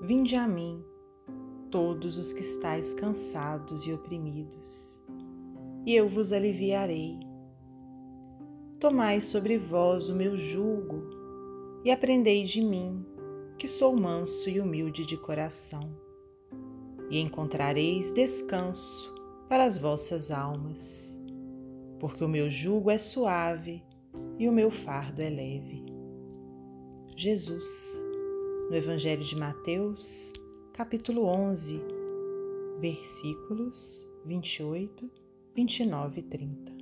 Vinde a mim, todos os que estáis cansados e oprimidos, e eu vos aliviarei. Tomai sobre vós o meu jugo e aprendei de mim, que sou manso e humilde de coração, e encontrareis descanso para as vossas almas, porque o meu jugo é suave e o meu fardo é leve. Jesus no Evangelho de Mateus, capítulo 11, versículos 28, 29 e 30.